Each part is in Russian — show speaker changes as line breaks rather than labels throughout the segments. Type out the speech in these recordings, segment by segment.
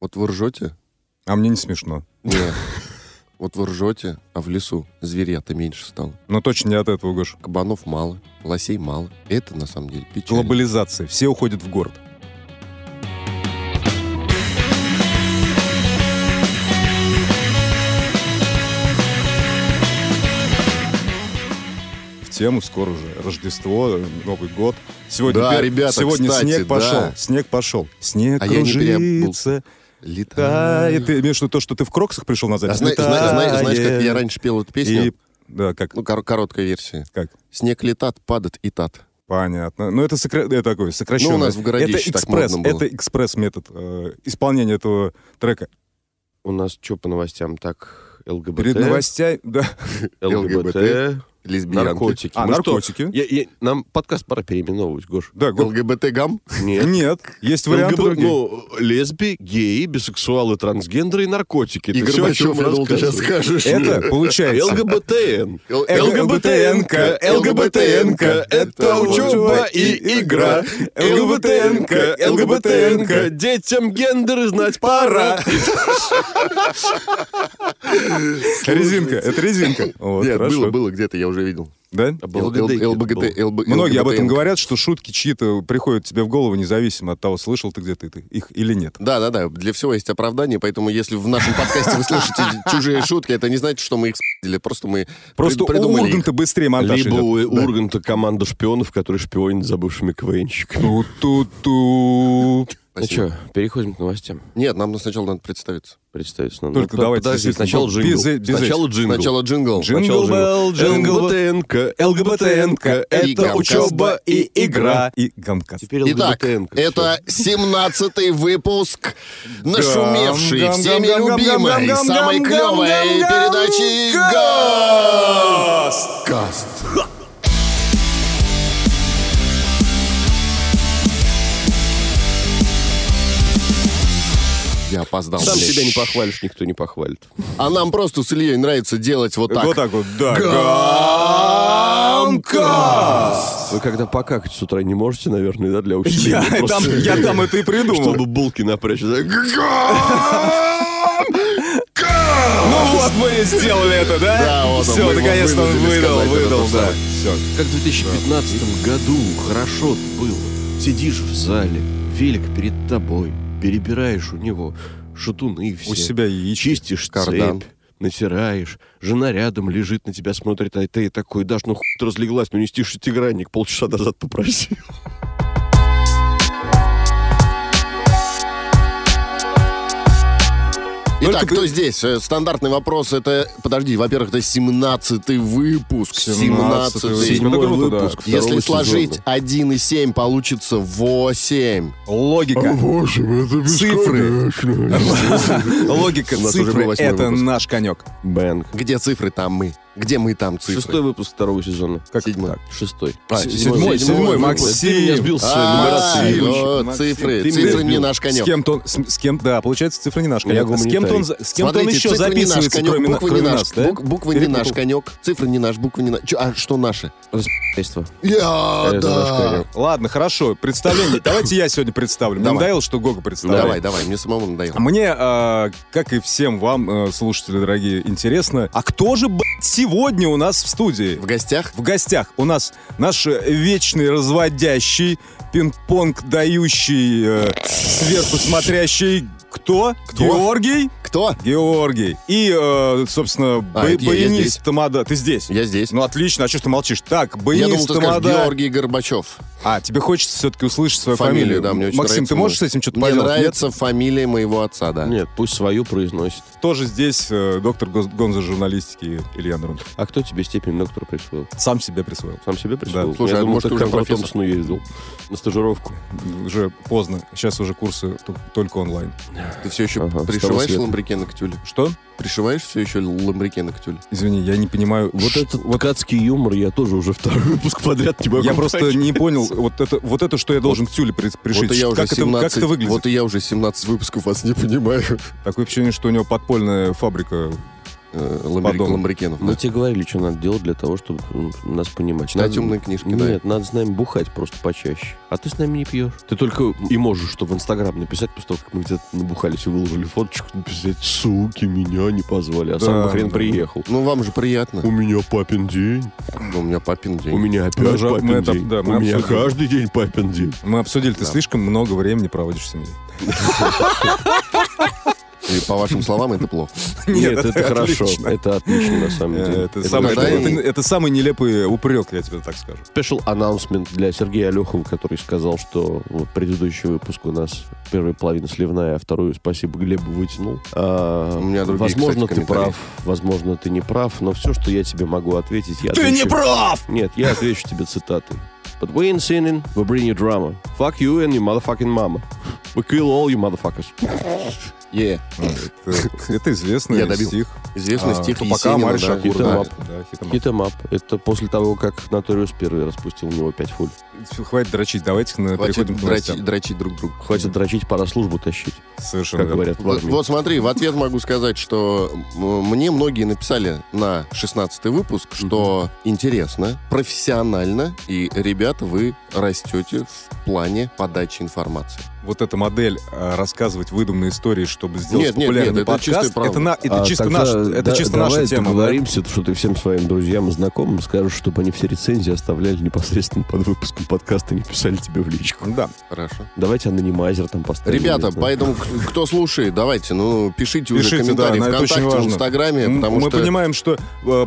Вот вы ржете?
А мне не смешно.
Нет. Вот вы ржете, а в лесу зверя-то меньше стало.
Но точно не от этого, Гош.
Кабанов мало, лосей мало. Это на самом деле печально.
Глобализация. Все уходят в город. В тему скоро уже Рождество, Новый год. Сегодня,
Да,
пер-
ребята,
сегодня
кстати,
снег
да.
пошел. Снег пошел. Снег
А я не
кружится.
Летает.
Тает. Ты имеешь в виду то, что ты в кроксах пришел на
А зна- зна- зна- знаешь, как я раньше пел эту песню?
И- Да, как?
Ну, кор- короткая версия.
Как?
Снег летат, падает и тат.
Понятно. Ну, это, сокра... это такой сокращенный.
Ну, у нас в городище
это
так
экспресс,
модно было.
это экспресс-метод э, исполнения этого трека.
У нас что по новостям? Так, ЛГБТ,
Перед новостями... Да.
ЛГБТ,
Лесбиянки.
наркотики.
А,
что,
наркотики.
я- я- нам подкаст пора переименовывать, Гош.
Да, го-
ЛГБТ-гам?
Нет.
Нет, есть варианты
ЛГБ
другие.
ну, лесби, геи, бисексуалы, трансгендеры и наркотики.
И Горбачев,
мы
я думал, ты сейчас скажешь.
Это получается...
ЛГБТН.
ЛГБТНка, ЛГБТНка, это учеба и игра. ЛГБТНка, ЛГБТНка,
детям гендеры знать пора.
Резинка, это резинка.
Нет, было где-то, я уже видел.
Да?
ЛБГТ, ЛБ-
Многие об этом говорят, что шутки чьи-то приходят тебе в голову, независимо от того, слышал ты где-то их или нет.
Да, да, да. Для всего есть оправдание, поэтому если в нашем подкасте вы слышите чужие шутки, это не значит, что мы их спёрли, просто мы
Просто
прид-
у
придумали их.
Урганта быстрее монтаж
Либо
идет.
у Урганта команда шпионов, которые шпионят за бывшими КВНщиками.
Ту-ту-ту.
Ну
Спасибо.
что, переходим к новостям.
Нет, нам сначала надо представиться.
Представиться надо.
Только
Ну,
давайте
Подожди,
действительно,
сначала
без-
джингл.
без-
Сначала джингл.
Сначала джингл.
Jingle bell, jingle
ЛГБТНка,
И
это учеба и игра. И Гамкаст.
Теперь
Итак, это 17-й выпуск нашумевшей, всеми любимой, самой клевой передачи
Гаст.
Гаст. Я опоздал.
Сам себя не похвалишь, никто не похвалит.
А нам просто с Ильей нравится делать вот так.
Вот так вот, да.
Гамкаст.
Вы когда покакать с утра не можете, наверное, да, для усиления?
Я там, я там это и придумал.
Чтобы булки напрячь.
Ну вот мы и сделали это, да?
Да, вот
Все,
мы
наконец-то он выдал, выдал, да. Все.
Как в 2015 году хорошо было. Сидишь в зале, велик перед тобой, перебираешь у него шатуны все.
У себя яички.
чистишь
кардан.
цепь, натираешь, жена рядом лежит, на тебя смотрит, а ты такой, дашь, ну хуй разлеглась, ну нести шестигранник, полчаса назад попросил.
Итак, кто здесь? Э, Стандартный вопрос. Это, подожди, во-первых, это 17-й выпуск.
17-й
17-й.
выпуск. Это
Если сложить
сезона.
1 и 7, получится 8.
Логика. Цифры. Логика,
У нас уже был
цифры — это наш конек.
Бэнк.
Где цифры, там мы. Где мы, там цифры.
Шестой выпуск второго сезона.
Как
Седьмой.
так?
Шестой.
А,
Седьмой,
седьмой,
седьмой. Максим.
Ты меня сбил с своей
А,
нумерацией.
цифры. Цифры не наш
С
конек.
кем-то он, с, с кем, да, получается, цифры не наш конек. С кем-то он, с кем-то он еще записывается,
конек,
кроме,
буквы не наш,
нас, да?
бук- буквы не наш конек, цифры не наш, буквы не наш. А что наши?
Распи***йство.
Я, да.
Ладно, хорошо, представление. Давайте я сегодня представлю. Мне надоело, что Гога представляет.
Давай, давай, мне самому надоело.
Мне, э, как и всем вам, э, слушатели дорогие, интересно, а кто же, блядь, сегодня у нас в студии?
В гостях?
В гостях у нас наш э, вечный разводящий, пинг-понг дающий, э, сверху смотрящий кто?
Кто?
Георгий?
Кто?
Георгий. И, э, собственно,
А,
бо-
это я- я
баянист
здесь.
Тамада. Ты здесь?
Я здесь.
Ну, отлично. А что ж ты молчишь? Так,
Я думал,
баянист
ты скажешь
Тамада.
Георгий Горбачев.
А, тебе хочется все-таки услышать свою
Фамилию,
фамилию.
да, мне очень
Максим,
нравится.
ты можешь с этим что-то
Мне
поделать? Нет?
нравится фамилия моего отца, да.
Нет, пусть свою произносит.
Тоже здесь э, доктор гос- гонза журналистики Илья Нурун.
А кто тебе степень доктора присвоил?
Сам себе присвоил.
Сам себе присвоил?
Да.
Слушай,
Я
а
думал,
может,
ты
уже профессор?
Томпсону ездил на стажировку.
Уже поздно. Сейчас уже курсы т- только онлайн.
Ты все еще
Ага,
пришиваешь ламбрикены к тюле?
Что?
Пришиваешь все еще ламбрикены к тюле?
Извини, я не понимаю.
Вот
ш-
этот
вот
ткацкий юмор я тоже уже второй выпуск подряд не могу
я просто не понял, вот это, вот это, что я должен к тюле при- пришить.
Вот я уже
как, это,
17,
как это выглядит?
Вот и я уже 17 выпусков вас не понимаю.
Такое ощущение, что у него подпольная фабрика
э, ламбри-
Подонок.
ламбрикенов.
Мы
да.
тебе говорили, что надо делать для того, чтобы нас понимать.
Читать
Надо-
умные книжки, да.
Нет, надо с нами бухать просто почаще. А ты с нами не пьешь. Ты только и можешь что в Инстаграм написать, после того, как мы где-то набухались и выложили фоточку, написать, суки, меня не позвали, а сам
Да,
бы хрен
да.
приехал.
Ну, вам же приятно.
У меня папин день.
У меня папин день.
У меня опять
Мы же-
папин
мы это-
день.
да, мы
У меня
обсудили.
каждый день папин день.
Мы обсудили, ты
Да.
слишком много времени проводишь в семье.
И по вашим словам, это плохо.
Нет, это, хорошо. Это отлично, на самом
Э,
деле.
Это, самый, нелепый упрек, я тебе так скажу.
Special announcement для Сергея Алехова, который сказал, что вот предыдущий выпуск у нас первая половина сливная, а вторую, спасибо, Глебу вытянул. А,
У меня другие,
возможно, ты прав, возможно, ты не прав, но все, что я тебе могу ответить, я
Ты не прав!
Нет, я отвечу тебе цитатой. But we ain't sinning, we bring you drama. Fuck you and your motherfucking mama. We kill all you motherfuckers.
Е.
Это, это известный
Я добил.
стих.
Известный
А,
стих Есенина,
Амари
да.
'em
Да, да, up.
Это после того, как Наториус первый распустил у него пять фуль.
Всё, Хватит дрочить, давайте на
Хватит
переходим
дрочить, дрочить друг друга.
Хватит дрочить, пора службу тащить,
Совершенно
как
верно.
говорят в
Вот,
армии.
вот смотри, в ответ могу сказать, что мне многие написали на 16 выпуск, что интересно, профессионально, и, ребята, вы растете в плане подачи информации.
Вот эта модель а, рассказывать выдуманные истории, чтобы сделать
Нет, нет,
популярный
нет, это
подкаст,
правда.
это, на- это
А
чисто,
тогда
наш, это
да-
чисто
давай
наша тема. да?
договоримся, что ты всем своим друзьям и знакомым скажешь, чтобы они все рецензии оставляли непосредственно под выпуском подкаста и не писали тебе в личку.
Да.
Хорошо.
Давайте анонимайзер там поставим.
Ребята,
знаю.
поэтому кто слушает, давайте, ну, пишите, уже
Пишите,
комментарии
да, это
ВКонтакте, в. Инстаграме, потому
Мы
что...
понимаем, что э,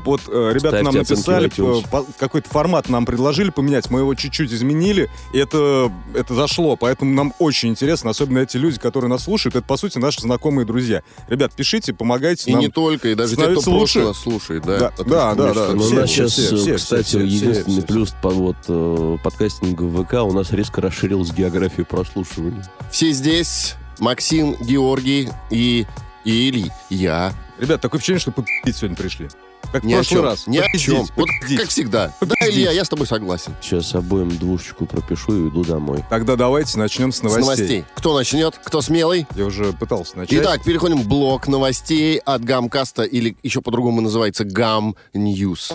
вот э, ребята
Ставьте
нам написали, э, какой-то формат нам предложили поменять, мы его чуть-чуть изменили, и это, это зашло, поэтому нам очень интересно, особенно эти люди, которые нас слушают, это, по сути, наши знакомые друзья. Ребят, пишите, помогайте
И
нам.
не только, и даже те, кто просто
лучше.
нас слушает, да.
Да,
Потому
да,
что
да, да.
что-то-
Ну,
все,
у нас
все,
сейчас,
все, все,
кстати,
все, все,
единственный
все.
плюс по вот э, подкастингу в ВК у нас резко расширилась география прослушивания.
Все здесь, Максим, Георгий и, и Илья. Я
Ребят, такое впечатление, что попить сегодня пришли. Как
ни
в
о
прошлый
чем.
раз.
Ни о чем. Вот как всегда. Да. Илья, я с тобой согласен.
Сейчас обоим двушечку пропишу и уйду домой.
Тогда давайте начнем с
С
новостей.
новостей. Кто начнет? Кто смелый?
Я уже пытался начать.
Итак, переходим в блок новостей от Гамкаста, или еще по-другому называется Гам News.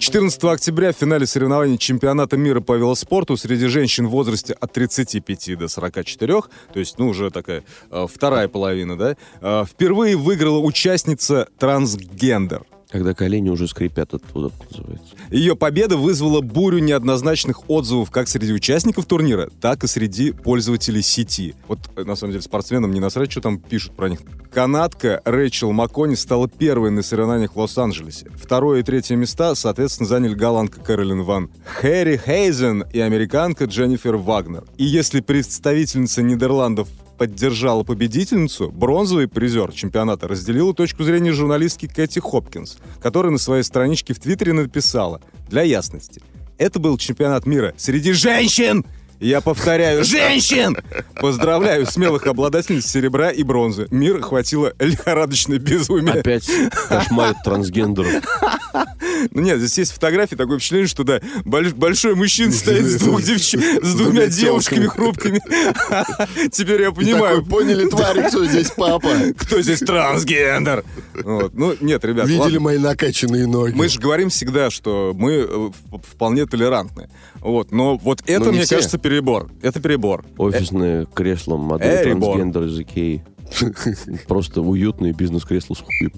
14 октября в финале соревнований чемпионата мира по велоспорту среди женщин в возрасте от 35 до 44, то есть, ну, уже такая э, вторая половина, да, э, впервые выиграла участница трансгендер.
Когда колени уже скрипят, это называется.
Ее победа вызвала бурю неоднозначных отзывов как среди участников турнира, так и среди пользователей сети. Вот, э, на самом деле, спортсменам не насрать, что там пишут про них. Канадка Рэйчел Макони стала первой на соревнованиях в Лос-Анджелесе. Второе и третье места, соответственно, заняли голландка Кэролин Ван Хэри Хейзен и американка Дженнифер Вагнер. И если представительница Нидерландов поддержала победительницу, бронзовый призер чемпионата разделила точку зрения журналистки Кэти Хопкинс, которая на своей страничке в Твиттере написала «Для ясности, это был чемпионат мира среди женщин!» Я повторяю, женщин! Поздравляю смелых обладательниц серебра и бронзы. Мир хватило лихорадочное безумие.
Опять кошмарит трансгендеров.
Ну нет, здесь есть фотографии, такое впечатление, что да, больш- большой мужчина стоит с, двух девч- с двумя девушками хрупкими. Теперь я понимаю,
Такой, поняли, твари, кто здесь папа?
кто здесь трансгендер. Вот. Ну нет, ребят,
Видели
ладно.
мои накачанные ноги?
Мы же говорим всегда, что мы э, вполне толерантны. Вот. Но вот это,
Ну, не
мне
все.
кажется, перебор. Это перебор.
Офисное кресло модели
Эрибор.
трансгендер из Икеи. Просто уютное бизнес-кресло с хуем.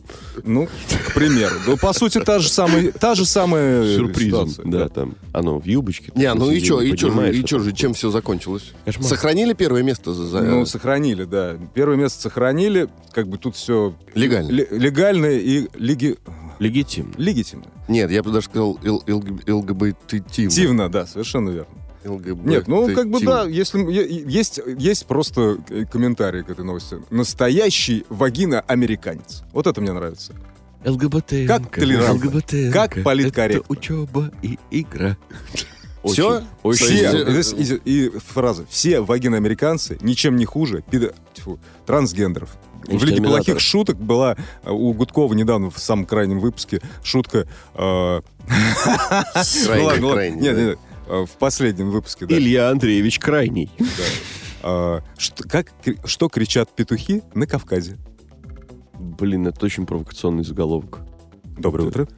Ну, к примеру. Ну, по сути, та же самая, та же самая
Сюрпризом.
ситуация.
Да, там. Оно в юбочке.
Не, ну и
посидели,
что, и что,
поднимаешь
и
это
что же, чем все закончилось?
Кошмар.
Сохранили первое место за... за-
Ну, сохранили, да. Первое место сохранили. Как бы тут все
Легально.
легально и леги...
Легитимно.
легитимно.
Нет, я бы даже сказал ЛГБТ-тивно.
Тивно, да, совершенно верно.
ЛГБТ.
Нет, ну как бы да, если есть, есть просто э, комментарий к этой новости. Настоящий вагина-американец. Вот это мне нравится.
ЛГБТ.
Как толерантно.
ЛГБТ.
Как политкорректно.
Это учеба и игра. Очень.
Все,
э,
и, здесь- и- и фраза, все вагины-американцы ничем не хуже пидо- тьфу, трансгендеров. В Лиге плохих шуток была э, у Гудкова недавно в самом крайнем выпуске шутка... э,
Крайне, крайне,
Нет, нет, э, в последнем выпуске, да.
Илья Андреевич Крайний.
А, что, как, кри- что кричат петухи на Кавказе?
Блин, это очень провокационный заголовок.
Доброе утро.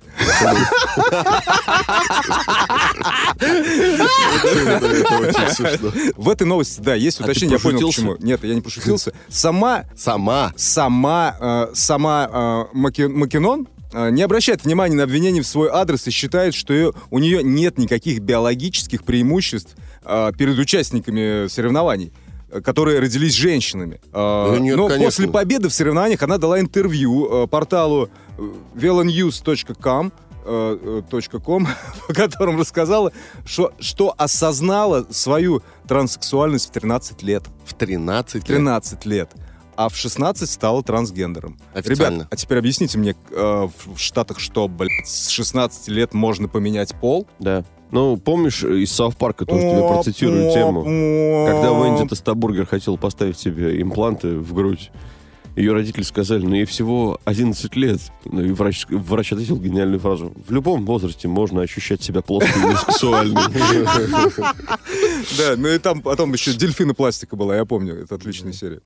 В этой новости, да, есть
А
уточнение. Я понял, почему. Нет, я не пошутился. Сама
Сама.
сама, э, сама э, Маки- Макинон э, не обращает внимания на обвинения в свой адрес и считает, что у нее нет никаких биологических преимуществ э, перед участниками соревнований э, которые родились женщинами.
Да нет,
Но
конечно.
после победы в соревнованиях она дала интервью порталу э, velonews.com э, э, .com, в котором рассказала, что, что осознала свою транссексуальность в 13 лет.
В 13 лет.
13 лет. А в 16 стала трансгендером.
Официально.
Ребят, а теперь объясните мне, э, в Штатах что, блядь, с 16 лет можно поменять пол?
Да. Ну, помнишь, из Сауth Парка тоже тебе процитирую тему. Когда Венди Тостабургер хотел поставить себе импланты в грудь, ее родители сказали, ну ей всего 11 лет. Ну и врач, врач ответил гениальную фразу. В любом возрасте можно ощущать себя плоской и сексуальной.
Да, ну и там потом еще дельфины пластика была, я помню, это отличная серия.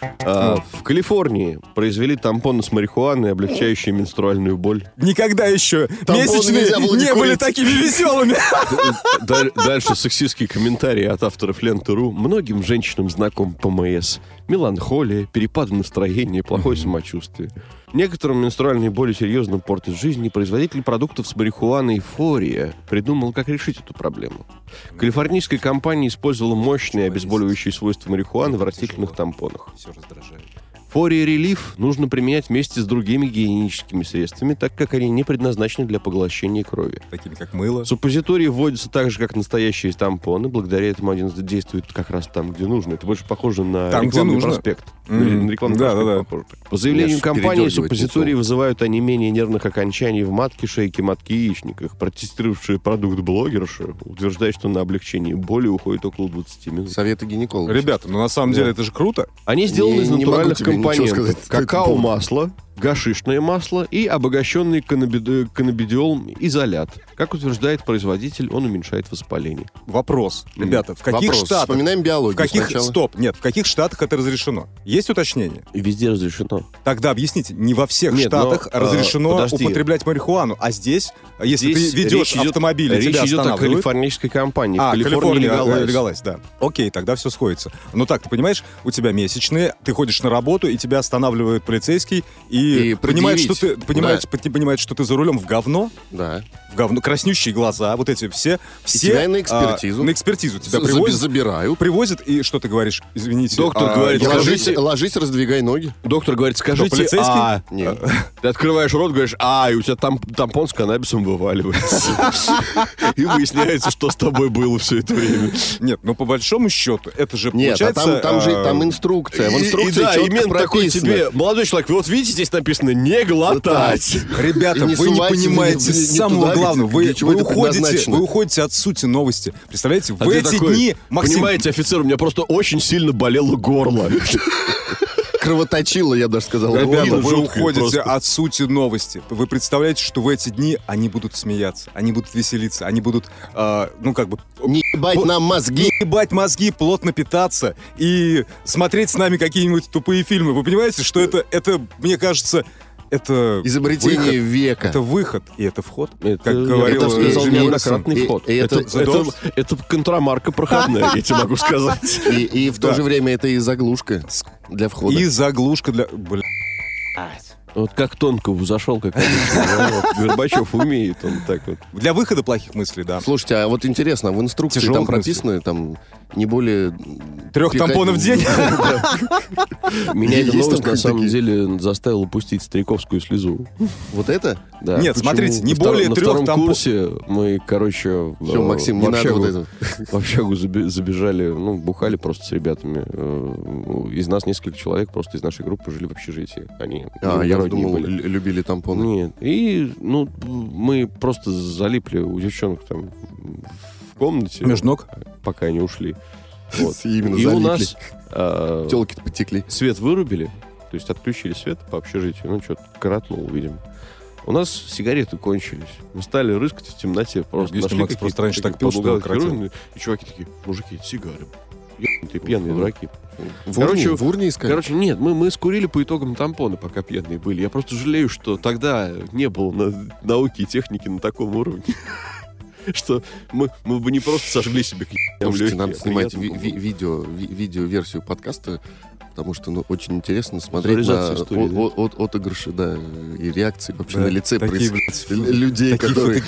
Thank you.
А, В Калифорнии произвели тампоны с марихуаной, облегчающие менструальную боль.
Никогда еще
Тампоны
месячные
не
не были
курить.
такими веселыми.
Даль- Дальше сексистские комментарии от авторов ленты.ру. Многим женщинам знаком ПМС. Меланхолия, перепады настроения, плохое самочувствие. Некоторым менструальные боли серьезно портят жизнь, и производитель продуктов с марихуаной «Фория» придумал, как решить эту проблему. Калифорнийская компания использовала мощные обезболивающие свойства марихуаны в растительных тампонах.
Раздражает.
Фория Релиф нужно применять вместе с другими гигиеническими средствами, так как они не предназначены для поглощения крови.
Такими как мыло.
Суппозитории вводятся так же, как настоящие тампоны. Благодаря этому один действует как раз там, где нужно. Это больше похоже на
Там, где
рекламный
нужно.
проспект. Рекламный
Да, да, да.
По заявлению компании, суппозитории вызывают онемение нервных окончаний в матке, шейке, матке и яичниках. Протестировавшая продукт блогерша утверждает, что на облегчение боли уходит около 20 минут.
Советы гинеколога.
Ребята, ну на самом деле это же круто.
Они сделаны
Не-
из натуральных компонентов. Какао-масло, гашишное масло и обогащенный каннабиди- каннабидиолом изолят. Как утверждает производитель, он уменьшает воспаление.
Вопрос. Ребята, в каких
Вопрос.
штатах?
Вспоминаем биологию
В каких...
сначала.
Стоп, нет, в каких штатах это разрешено? Есть уточнение?
Везде разрешено.
Тогда объясните, не во всех
Нет, но,
штатах
э,
разрешено
подожди.
употреблять марихуану, а здесь, если
Здесь
ты ведешь
идет-
автомобиль,
Речь
тебя
идет о калифорнийской компании.
А, Калифорния
легалайз.
э, легалайз, да. Окей, тогда все сходится. Ну так, ты понимаешь, у тебя месячные, ты ходишь на работу, и тебя останавливает полицейский, и,
И
понимает, что ты, понимает, ты понимает, что ты за рулем в говно,
Да.
в говно, краснющие глаза, вот эти все, все...
тебя на экспертизу.
а, на экспертизу тебя
Заби-
привозят,
забирают.
привозят, и что ты говоришь? Извините.
Доктор
а,
говорит,
Ложись,
скажите-
ложись, раздвигай ноги.
Доктор говорит, скажите
полицейский?
«а».
Нет.
Ты открываешь рот, говоришь «а», и у тебя там тампон с каннабисом вываливается. И выясняется, что с тобой было все это время.
Нет, ну по большому счету, это же
Нет, а
получается...
там, там же
а,
там инструкция. В
И-
инструкции
и да,
четко
и мент такой
прописано.
тебе, молодой человек, вы вот видите, здесь написано «не глотать».
Ребята,
И не
вы не понимаете
не- не
самого
туда,
главного. Вы, вы уходите, вы уходите от сути новости. Представляете, в
А ты
эти
такой,
дни, Максим,
Понимаете, офицер, у меня просто очень сильно болело горло.
Кровоточило, я даже сказал.
Ребята, вы уходите
просто.
от сути новости. Вы представляете, что в эти дни они будут смеяться, они будут веселиться, они будут, а, ну как бы,
Не ебать нам мозги.
не ебать мозги, плотно питаться и смотреть с нами какие-нибудь тупые фильмы. Вы понимаете, что это, это мне кажется, это
Изобретение
выход.
века.
Это выход, и это вход.
Это,
как говорил
это сказал
неоднократный
И-
вход.
и это-
это, это,
Doors.
это контрамарка проходная, я тебе могу сказать.
И, и в то
Да.
же время это и заглушка для входа.
И заглушка для... Бля,
Вот как тонко зашел, как Горбачев умеет, он так вот.
Для выхода плохих мыслей, да.
Слушайте, а вот интересно, в инструкции
Тяжелых
там прописано там не более...
Трех тампонов в день?
Меня эта новость на самом деле заставила пустить стариковскую слезу.
Вот это?
Да.
Нет, смотрите, не
На втор-
более
На
трех
втором курсе мы, короче,
Все,
э,
Максим, не надо
общагу-
вот это.
В общагу забежали, ну, бухали просто с ребятами. Э, Из нас несколько человек просто из нашей группы жили в общежитии. Они
А, я
иногородние
думал,
были.
лю- любили тампоны.
Нет. И, ну, мы просто залипли у девчонок там в комнате,
Между ног?
пока они ушли. Вот.
Именно
И у
залипли.
нас э,
Телки-то потекли.
свет вырубили, то есть отключили свет по общежитию, ну, что-то коротнул, видимо. У нас сигареты кончились. Мы стали рыскать в темноте. Просто
Объясни,
нашли
Макс
какие-то
просто раньше так пил, что
И чуваки такие, мужики, это сигары. Ебанутые пьяные дураки.
В
Короче,
урне, в урне искали?
Короче, нет, мы, мы скурили по итогам тампоны, пока пьяные были. Я просто жалею, что тогда не было на- науки и техники на таком уровне. Что мы, мы бы не просто сожгли себе к
Слушайте, надо
а
снимать ви- видео, ви- видео-версию подкаста, потому что ну, очень интересно смотреть на
истории, да?
о- о- отыгрыши, да, и реакции вообще
Да,
на лице
такие,
проис- людей,
такие
которые...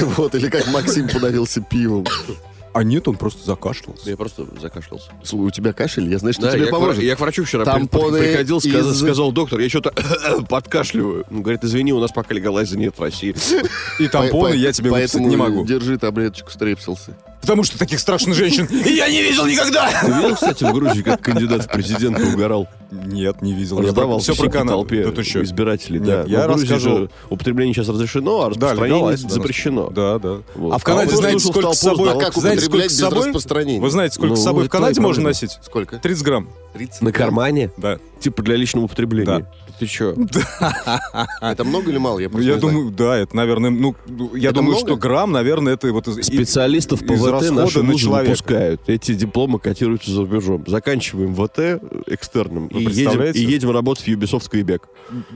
Вот, или как Максим подавился пивом.
А нет, он просто закашлялся.
Я просто закашлялся.
Слушай, у тебя кашель, я знаю, что
Да,
тебе
я, к
поможет.
я к врачу вчера
Тампоны
при- приходил,
из-
сказал, доктор, я что-то подкашливаю. Он говорит, извини, у нас пока легалайза нет в России.
И тампоны
По-
я тебе не могу.
держи таблеточку стрепсился.
Потому что таких страшных женщин я не видел никогда.
Ты видел, кстати, в Грузии, как кандидат в президенты угорал?
Нет, не видел.
Раздавал
все про канал.
толпе
Да ты чё?
избирателей.
Нет,
да.
я
Но в Грузии
расскажу.
же употребление сейчас разрешено, а распространение
да,
запрещено.
Да, да.
Вот.
А в Канаде,
он
знаете, сколько с собой...
А как
знаете, сколько с собой? Вы знаете, сколько
Ну,
с собой в Канаде можно носить?
Сколько?
30 грамм.
30?
На кармане?
Да.
Типа для личного употребления. Ты чё?
Это много или мало? Я
думаю, да, это, наверное, ну, ну, я
Это
думаю,
много?
что грамм, наверное, это вот... из-
Специалистов по ВТ наши
на человека.
выпускают. Эти дипломы котируются за рубежом. Заканчиваем ВТ экстерном
Вы
и едем,
представляете?
и едем работать в Ubisoft Quebec.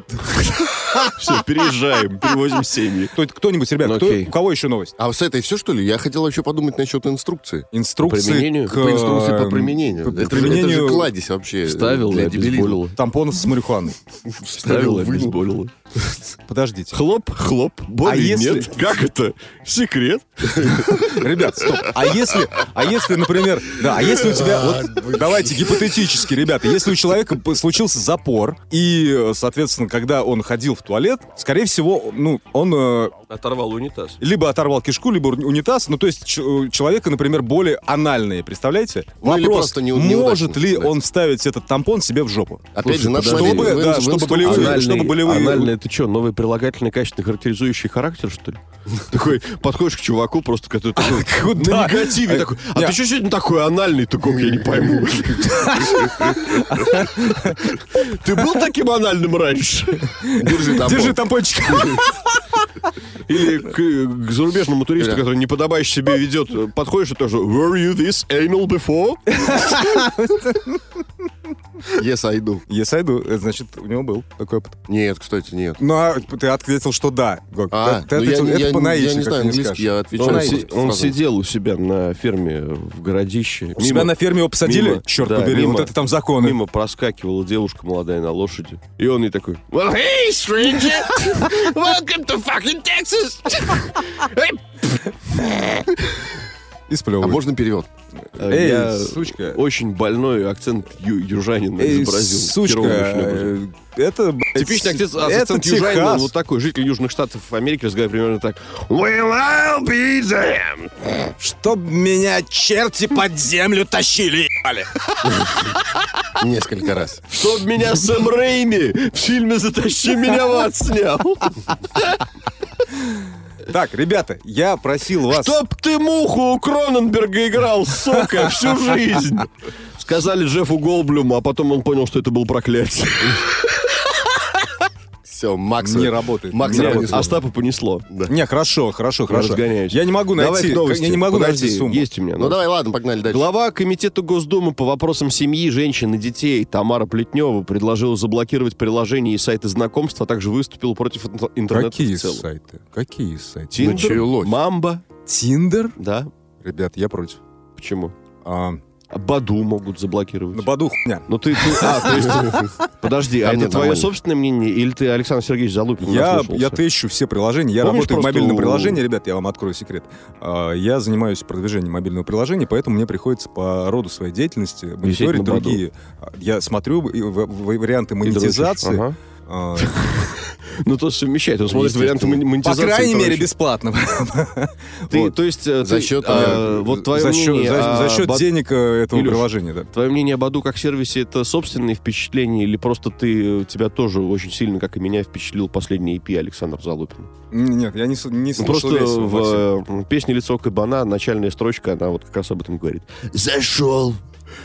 Все, переезжаем, перевозим семьи.
Кто- Кто-нибудь, ребят, кто- у кого еще новость?
А с этой все, что ли? Я хотел вообще подумать насчет инструкции.
Инструкции
применению?
к...
По инструкции по применению.
по-
это,
по
же- это
применению
же кладезь вообще
Вставил
для дебилизма.
Обезболил.
тампонов с марихуаной.
Вставил и
вынул.
обезболил.
Подождите.
Хлоп, хлоп, боли
А если-
нет. Как это? Секрет?
Ребят, стоп. А если, а если, например, да, а если у тебя, вот, давайте гипотетически, ребята, если у человека случился запор, и, соответственно, когда он ходил в туалет, скорее всего, ну, он э,
Оторвал унитаз.
либо оторвал кишку, либо уни- унитаз, ну, то есть ч- у человека, например, более анальные, представляете?
Ну, или
Вопрос,
просто не-
может ли
да.
он вставить этот тампон себе в жопу?
Опять же, надо
чтобы,
смотреть. В
да,
ин- в
чтобы
инструкции-
болевые,
Анальный,
чтобы болевые...
анальный это что, новое прилагательное качественно характеризующий характер, что ли? Такой, подходишь к чуваку просто, который такой, на негативе
Э,
такой, а ты что сегодня такой анальный, ты как, я не пойму. Ты был таким анальным раньше?
Держи тампон.
Держи тампончик.
Или к, к зарубежному туристу,
Да.
который неподобающе себя ведет, подходишь и тоже Were you this anal before?
Yes, I do.
Yes, I do. Это значит, у него был такой опыт.
Нет, кстати, нет.
Ну, а ты ответил, что да. Гог.
А,
ты
ну я,
ответил,
не-
это
я,
по наитию,
я не
как
знаю
ты не
английский, я
Он,
отвечаю.
си-
просто
он сидел у себя на ферме в городище.
У себя на ферме его посадили?
мимо-
Черт
да,
побери,
мимо-
вот это там законы.
Мимо проскакивала девушка молодая на лошади. И он ей такой, well, hey, stranger! Welcome to fucking Texas!
И
А
сплевывает.
можно перевод?
Эй,
Я
сучка.
очень больной акцент ю- южанина
Эй,
изобразил.
сучка, э, это, блядь,
Типичный акцент,
это
акцент южанина, он
Техас.
вот такой, житель Южных Штатов Америки разговаривает примерно так. Well, I'll be damned.
Чтоб меня черти под землю тащили, ебали.
Несколько раз.
Чтоб меня Сэм Рейми в фильме «Затащи меня в ад» снял.
Так, ребята, я просил вас...
Чтоб ты муху у Кроненберга играл, сука, всю жизнь. Сказали Джеффу Голблюму, а потом он понял, что это был проклятие.
Все, Макс.
Не работает.
Макс
Не
понесло.
Остапа понесло.
Да.
Не, хорошо, хорошо,
Я
хорошо.
разгоняюсь.
Я не могу
Давай
найти,
новости.
я не могу
Подожди,
найти сумму.
Есть у меня.
Ну давай, ладно, погнали дальше.
Глава Комитета Госдумы по вопросам семьи, женщин и детей Тамара Плетнева предложила заблокировать приложения и сайты знакомств, а также выступила против интер- интернета
Какие
в целом.
сайты? Какие сайты?
Тиндер,
Началось.
Мамба,
Тиндер?
да?
Ребят, я против.
Почему?
А
Баду могут заблокировать.
на Баду хуйня.
Ну ты, ты- а, то есть, подожди, а это
нет,
твое
нормально.
собственное мнение, или ты Александр Сергеевич Залупин
Я,
наслушался?
я тыщу все приложения. Я
Помнишь,
работаю в
просто
мобильном
у-
приложении. Ребят, я вам открою секрет. А, Я занимаюсь продвижением мобильного приложения, поэтому мне приходится по роду своей деятельности мониторить
на Баду.
другие. А, Я смотрю и в- в- варианты
И дрочишь.
монетизации.
Ага.
А,
Ну, то совмещает, он смотрит варианты
Естественно.
мон-
По
монетизации.
крайней мере, бесплатно.
Ты. То есть, э,
За
ты,
счет,
э,
э,
вот твое
за счет,
мнение
за-
о
за счет
Бад-
денег э, этого
Илюш,
приложения, да.
Твое мнение об Аду как сервисе это собственные впечатления или просто ты тебя тоже очень сильно, как и меня, впечатлил последний EP Александр Залупин?
Нет, я не, с- не
Ну,
слышал
просто
весь,
в песне «Лицо кабана» начальная строчка, она вот как раз об этом говорит. Зашел,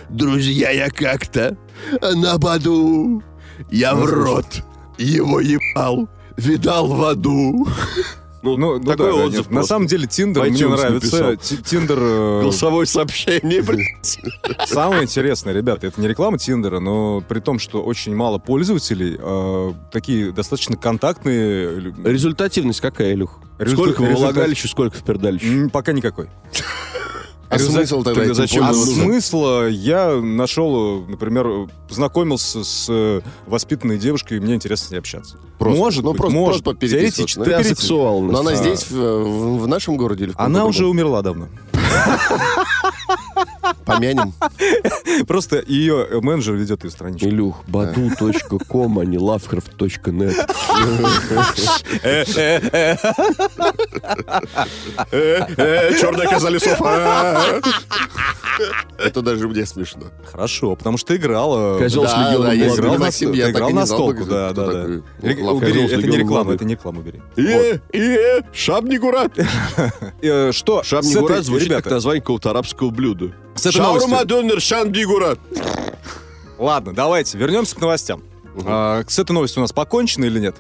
друзья, я как-то на Баду, я в
слушай.
Его ебал, видал в аду. Ну,
Ну, ну
такой
да, да,
отзыв
нет. На самом деле Тиндер мне нравится. Ти- Тиндер э,
Голосовое сообщение, блядь.
самое интересное, ребята. Это не реклама Тиндера, но при том, что очень мало пользователей, э, такие достаточно контактные.
Результативность какая, Илюх? Сколько в
результат-
влагалище, сколько в пердалище?
м, Пока никакой.
А смысл тогда
тогда
этим
зачем
А смысла я нашел, например, познакомился с э, воспитанной девушкой, и мне интересно с ней общаться.
Просто.
Может
Ну,
быть,
просто-
может.
просто
Теоретически.
Ты асексуал.
Но она здесь, в, нашем городе или в
Она уже умерла давно.
Помянем.
Просто ее э, менеджер ведет ее страничку.
Илюх, badu.com, а не lovecraft.net. Черная коза лесов.
Это даже мне смешно.
Хорошо, потому что играла.
Козел с легионом
играл на,
так
играл
и
на столку, да, да, да. убери, это не реклама, это не реклама, убери.
Э, э, Шабни-Гурат.
Э, Что? с этой-
Шабни-Гурат звучит как название какого-то арабского блюда.
С этой
Шаурма
новостью-
донер Шабни-Гурат.
Ладно, давайте вернемся к новостям. А, с этой новостью у нас покончено или нет?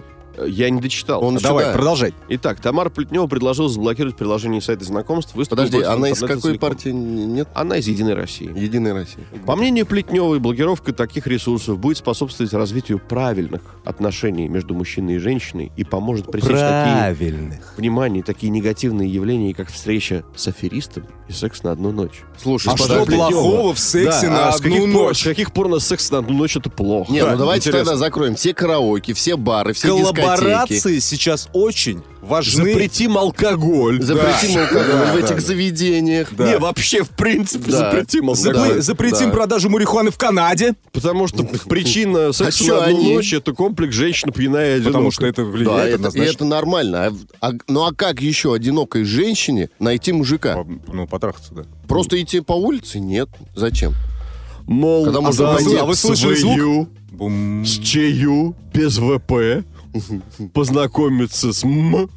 Я не дочитал.
Он еще,
Давай,
да.
продолжай.
Итак, Тамара Плетнева предложила заблокировать приложение сайта знакомств.
Подожди, она из какой партии нет?
Она из «Единой России».
Единой России.
По мнению Плетневой, блокировка таких ресурсов будет способствовать развитию правильных отношений между мужчиной и женщиной и поможет пресечь такие, внимание, такие негативные явления, как встреча с аферистом и секс на одну ночь.
Слушай,
А что плохого в сексе
Да,
на
а
одну
каких пор-
ночь?
с каких пор на секс на одну ночь это плохо?
Не,
Да,
ну давайте
интересно.
тогда закроем все караоке, все бары, все дискотеки.
Коллаборации сейчас очень важны.
Запретим алкоголь.
Запретим
Да.
алкоголь
Да,
в
да,
этих
да.
заведениях.
Да.
Не, вообще, в принципе,
Да.
запретим
Запре-
алкоголь.
Да.
Запретим
Да.
продажу марихуаны в Канаде,
Потому что причина секса
чё
на одну
они?
ночь это комплекс женщина пьяная и
потому
одинокая.
что это
Да,
влияет
это, и
однозначно.
это нормально. А- а- ну а как еще одинокой женщине найти мужика?
А, Ну, потрахаться, да.
Просто идти по улице? Нет. Зачем?
Мол,
Когда можно пойти-
а вы слышали звук? Бум.
с чаю без ВП познакомиться с м.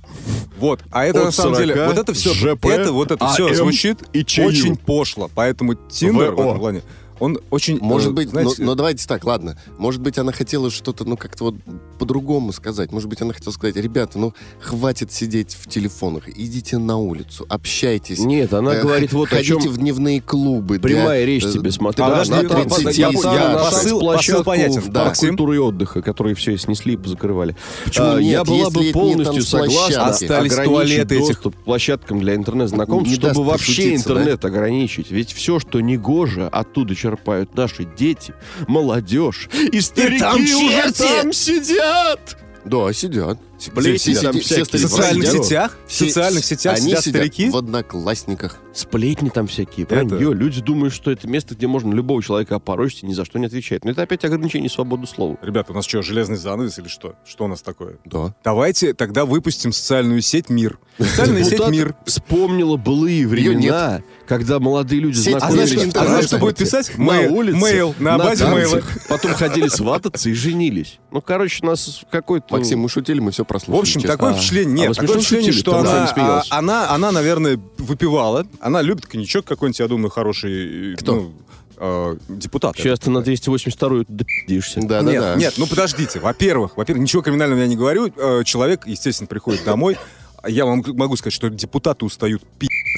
Вот, а это на самом деле,
40
вот это все,
ЖП,
это вот это все
АМ
звучит
и
очень пошло, поэтому Тиндер в этом плане, он очень,
Может
э,
быть,
знаете,
но, но давайте так, ладно. Может быть, она хотела что-то, ну, как-то вот по-другому сказать. Может быть, она хотела сказать, ребята, ну, хватит сидеть в телефонах, идите на улицу, общайтесь.
Нет, она
Э,
говорит вот о
Ходите
чем
в дневные клубы. для-
прямая речь
э,
тебе, смотри.
А,
Да,
подожди,
на
да,
30
подожди,
я
я- я- посыл- посыл понятен.
да,
Максим?
культуры и отдыха, которые все и снесли, закрывали.
Почему
А,
нет,
Я была бы полностью согласна?
Остались туалеты этих.
площадкам для интернет-знакомств, чтобы вообще интернет ограничить. Ведь все, что не гоже, оттуда черпают наши дети, молодежь и старики
там
уже
черти!
там сидят.
Да, сидят.
Сплетни
Все-
там
все-
всякие.
в социальных сетях, в
Все-
социальных сетях
Они
сидят
сидят
старики.
в одноклассниках.
Сплетни там всякие,
Это-
вранье. Люди думают, что это место, где можно любого человека опорочить и ни за что не отвечать. Но это опять ограничение свободы слова.
Ребята, у нас что, железный занавес или что? Что у нас такое?
Да.
Давайте тогда выпустим социальную сеть «Мир». Социальная сеть «Мир».
вспомнила былые времена, когда молодые люди знакомились
а знаешь, что будет писать?
на улице,
Мейл. На базе мейла.
Потом ходили свататься и женились. Ну, короче, нас какой-то...
Максим, мы шутили, мы все
В
прослушали.
общем,
честно.
такое
А.
впечатление
А
нет.
вы
Такое впечатление,
шутили?
что она,
смеялся.
а, она, она, наверное, выпивала. Она любит коньячок какой-нибудь, я думаю, хороший. э,
Кто?
ну, э, депутат.
Сейчас ты на 282-ю допидишься.
Да, да,
нет,
да.
нет, ну подождите. Во-первых, во-первых, ничего криминального я не говорю. Э, Человек, естественно, приходит домой. А Я вам могу сказать, что депутаты устают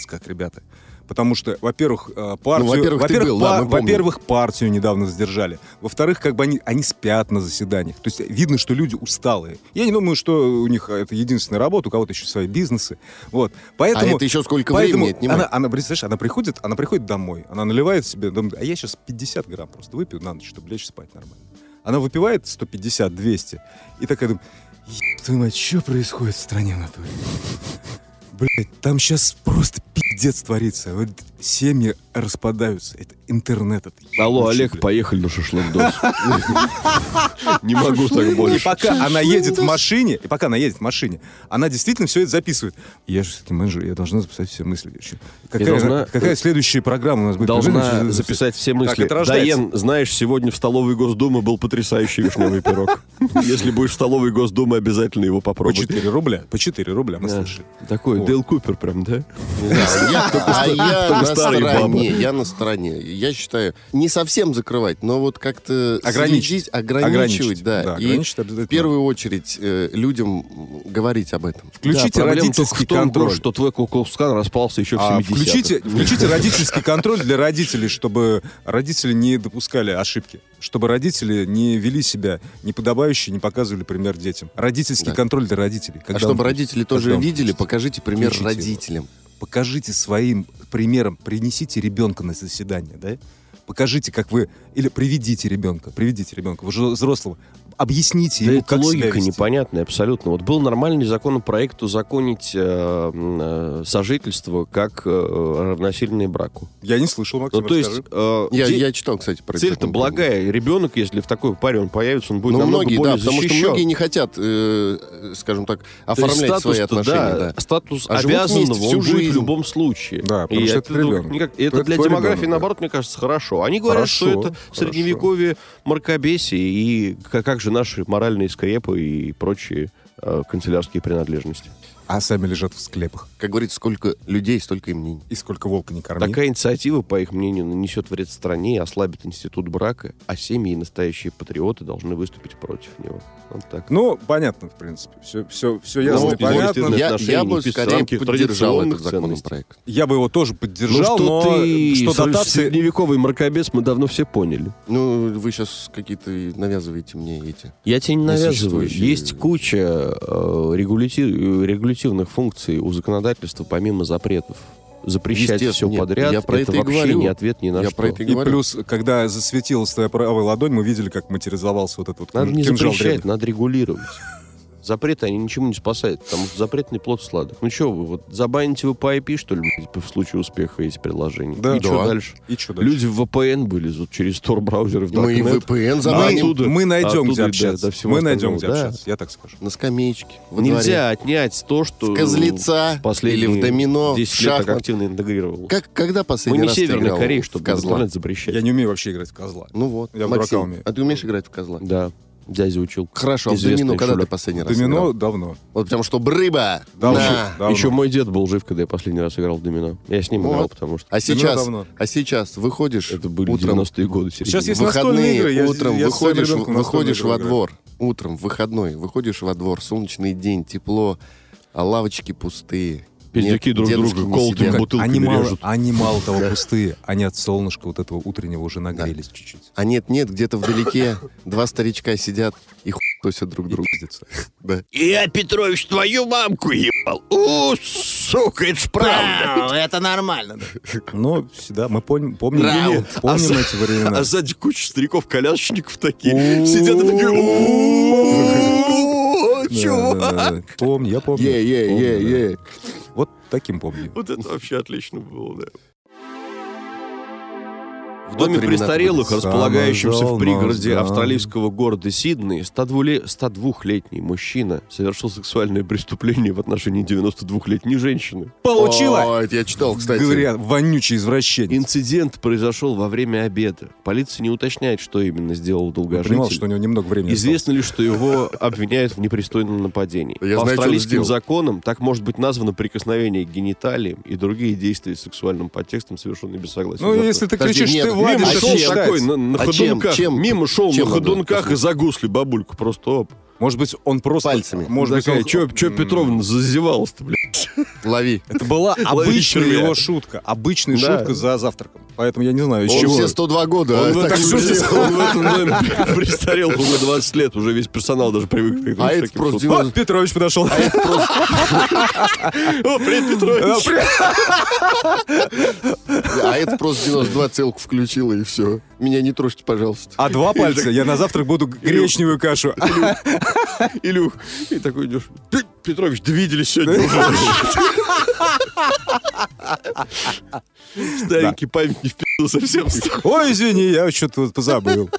как, ребята. Потому что, во-первых, э, партию...
Ну, во-первых, ты был, да, мы помним.
во-первых, партию недавно задержали. Во-вторых, как бы они, они спят на заседаниях. То есть видно, что люди усталые. Я не думаю, что у них это единственная работа, у кого-то еще свои бизнесы. Вот. Поэтому,
А это еще сколько
поэтому
времени отнимает?
она, она, представляешь, она приходит, она приходит домой, она наливает себе, думает, а я сейчас 50 грамм просто выпью на ночь, чтобы лечь спать нормально. Она выпивает 150-200 и такая думает, «Еб твою мать, что происходит в стране в натуре? Блять, там сейчас просто пиздец творится. Вот семьи распадаются. Это интернет. Это
Алло,
ебучий,
Олег,
блядь».
поехали на шашлык-дос. Не могу так
И
больше.
пока она едет в машине, и пока она едет в машине, она действительно все это записывает. Я же все-таки менеджер, я должна записать все мысли. Какая, какая следующая программа у нас будет?
Должна записать все мысли. Даен, знаешь, сегодня в столовой Госдумы был потрясающий вишневый пирог. Если будешь в столовой Госдумы, обязательно его
По
попробуй.
4 рубля. По 4 рубля мы слышали.
Такой. Дейл Купер прям, да?
А я стороне,
бабы.
я на стороне. Я считаю, не совсем закрывать, но вот как-то
Ограничить.
следить, ограничивать, ограничить, да.
Да,
и в первую очередь э, людям говорить об этом.
Включите
Да,
родительский
в том,
контроль.
что твой Куклукскан распался еще в
А,
70-х.
включите, включите родительский контроль для родителей, чтобы родители не допускали ошибки. Чтобы родители не вели себя неподобающе, не показывали пример детям. Родительский
Да.
контроль для родителей.
а
Когда
чтобы
он-
родители тоже видели, покажите пример
Включите его. Покажите своим примером, принесите ребенка на заседание, да? Покажите, как вы... Или приведите ребенка, приведите ребенка, вы же взрослого. Объясните
Да
ему,
это
как себя
логика
вести.
непонятная абсолютно. Вот был нормальный законопроект узаконить э, э, сожительство как э, равносильное браку.
Я не слышал, Максим,
Ну, то есть... э,
Я,
де-
я читал, кстати, про
Цель-то благая. Ребенок, если в такой паре он появится, он будет
Ну,
намного
многие,
более
да, потому что
защищен.
многие не хотят, э, э, скажем так, оформлять свои отношения.
да,
да.
Статус
А
обязанного он
всю
будет в
жизнь.
любом случае.
Да, потому
и
что
это,
это ребенок.
никак- это
Это
для демографии,
ребенок, да.
наоборот, мне кажется, хорошо. Они говорят, что
Хорошо,
это
хорошо.
средневековье мракобесие и как, как же наши моральные скрепы и прочие э, канцелярские принадлежности.
А сами лежат в склепах.
Как говорится, сколько людей, столько и мнений.
И сколько волка не корми.
Такая инициатива, по их мнению, нанесет вред стране и ослабит институт брака, а семьи и настоящие патриоты должны выступить против него. Вот так.
Ну, понятно, в принципе. Все, все, все ясно
Ну,
и понятно.
Я, я бы скорее поддержал этот законопроект.
Я бы его тоже
Ну,
поддержал,
что
но
ты
что дотации...
средневековый мракобес мы давно все поняли.
Ну, вы сейчас какие-то навязываете мне эти.
Я тебе не навязываю. Есть куча э, регулятив- регулятивных функций у законодательства помимо запретов. Запрещать все
нет,
подряд,
я про это и
вообще
говорю.
не ответ ни на
Я
что.
про это и
И
говорю.
плюс, когда засветилась твоя правая ладонь, мы видели, как материализовался вот этот вот
Надо не
кинжал
запрещать,
древний.
надо регулировать. Запреты, они ничему не спасают, потому что запретный плод сладок. Ну что вы, вот забаните вы по IP, что ли, в случае успеха эти приложения?
Да.
И что
Да.
дальше?
И что дальше?
Люди в VPN вылезут через Tor браузеры в
Мы и. VPN
А
забаним
оттуда-
мы найдем,
оттуда
где
до-
общаться.
до всего
мы найдем, где
да.
общаться, я так скажу.
на скамеечке. во
Нельзя
дворе.
отнять то, что
В козлеца
последние
или в домино, в
10 лет так активно интегрировал.
Как, когда
Мы
последний
не
раз ты
Северная Корея,
в
чтобы
козла?
запрещать.
Я не умею вообще играть в козла.
Ну вот,
Я в дурака
Максим,
умею.
а ты умеешь играть в козла?
Да, дядя учил.
Хорошо, а в
Известный
домино когда ты последний раз
Домино
играл?
давно.
Вот потому что брыба.
Давно.
на.
давно.
Еще мой дед был жив, когда я последний раз играл в домино. Я с ним
Вот.
играл, потому что
А сейчас,
давно.
а сейчас выходишь
это были
утром,
90-е годы. середина.
Сейчас есть
выходные
игры, я-
утром
я
выходишь,
в
выходишь во двор. Утром, в выходной, выходишь во двор, солнечный день, тепло, а лавочки пустые.
Пиздюки друг друга
сидят.
бутылками
Они мало,
режут.
они мало того пустые, они от солнышка вот этого утреннего уже нагрелись чуть-чуть.
А нет, нет, где-то вдалеке два старичка сидят и хуй друг
пиздятся.
Да.
Я, Петрович, твою мамку ебал. У, сука, это ж правда.
Это нормально.
Но всегда мы помним, помним,
Раунд.
помним
А
эти времена.
А сзади куча стариков-колясочников такие. Сидят и такие... «У-у-у,
Да,
Чувак.
Помню, я помню.
Е,
Вот таким помню.
Вот это вообще отлично было, да. В доме престарелых, располагающемся в пригороде австралийского города Сидней, 102-ле- 102-летний мужчина совершил сексуальное преступление в отношении 92-летней женщины.
Получила!
О, это я читал, кстати.
Говорят, вонючий извращенец.
Инцидент произошел во время обеда. Полиция не уточняет, что именно сделал
Я
долгожитель.
понимал, что у него немного времени
Известно ли, что его обвиняют в непристойном нападении?
Я
По
знаю,
австралийским законам так может быть названо прикосновение к гениталиям и другие действия с сексуальным подтекстом, совершенные без согласия.
Ну, если ты кричишь,
нет,
ты владишь,
а
такой на, на
А
ходунках.
чем-
Мимо шел
чем
на ходунках и загусли бабульку просто оп.
Может быть, он просто...
Пальцами.
Может быть, он...
чё, чё Петровна зазевалась-то, блядь?
Лови.
Это была обычная его шутка. Обычная шутка за завтраком. Поэтому я не знаю, из
Он
чего...
все 102 года.
Он
а
в этом он в этом доме престарел уже 20 лет, уже весь персонал даже привык. к
А это
таким
просто.
Вот Петрович подошел.
О, привет, Петрович.
А это просто 92 целку включила и все. Меня не трожьте, пожалуйста.
А два пальца, я на завтрак буду гречневую кашу.
Илюх, и такой идешь. «Пе- Петрович, да сегодня. Старенький память не впил совсем.
Ой, извини, я что-то позабыл.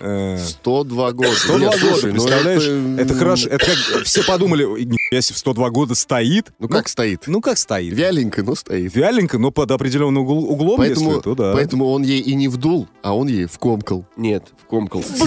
Э,
102 года.
102
Нет,
года,
слушай, ну
представляешь?
это,
Это хорошо. Это как все подумали, нихуя себе, в 102 года стоит.
Ну как стоит?
Ну как стоит?
Вяленько, но стоит.
Вяленько, но под определенным угл- углом,
Поэтому,
если, то да.
поэтому он ей и не вдул, а он ей вкомкал.
Нет, вкомкал. А,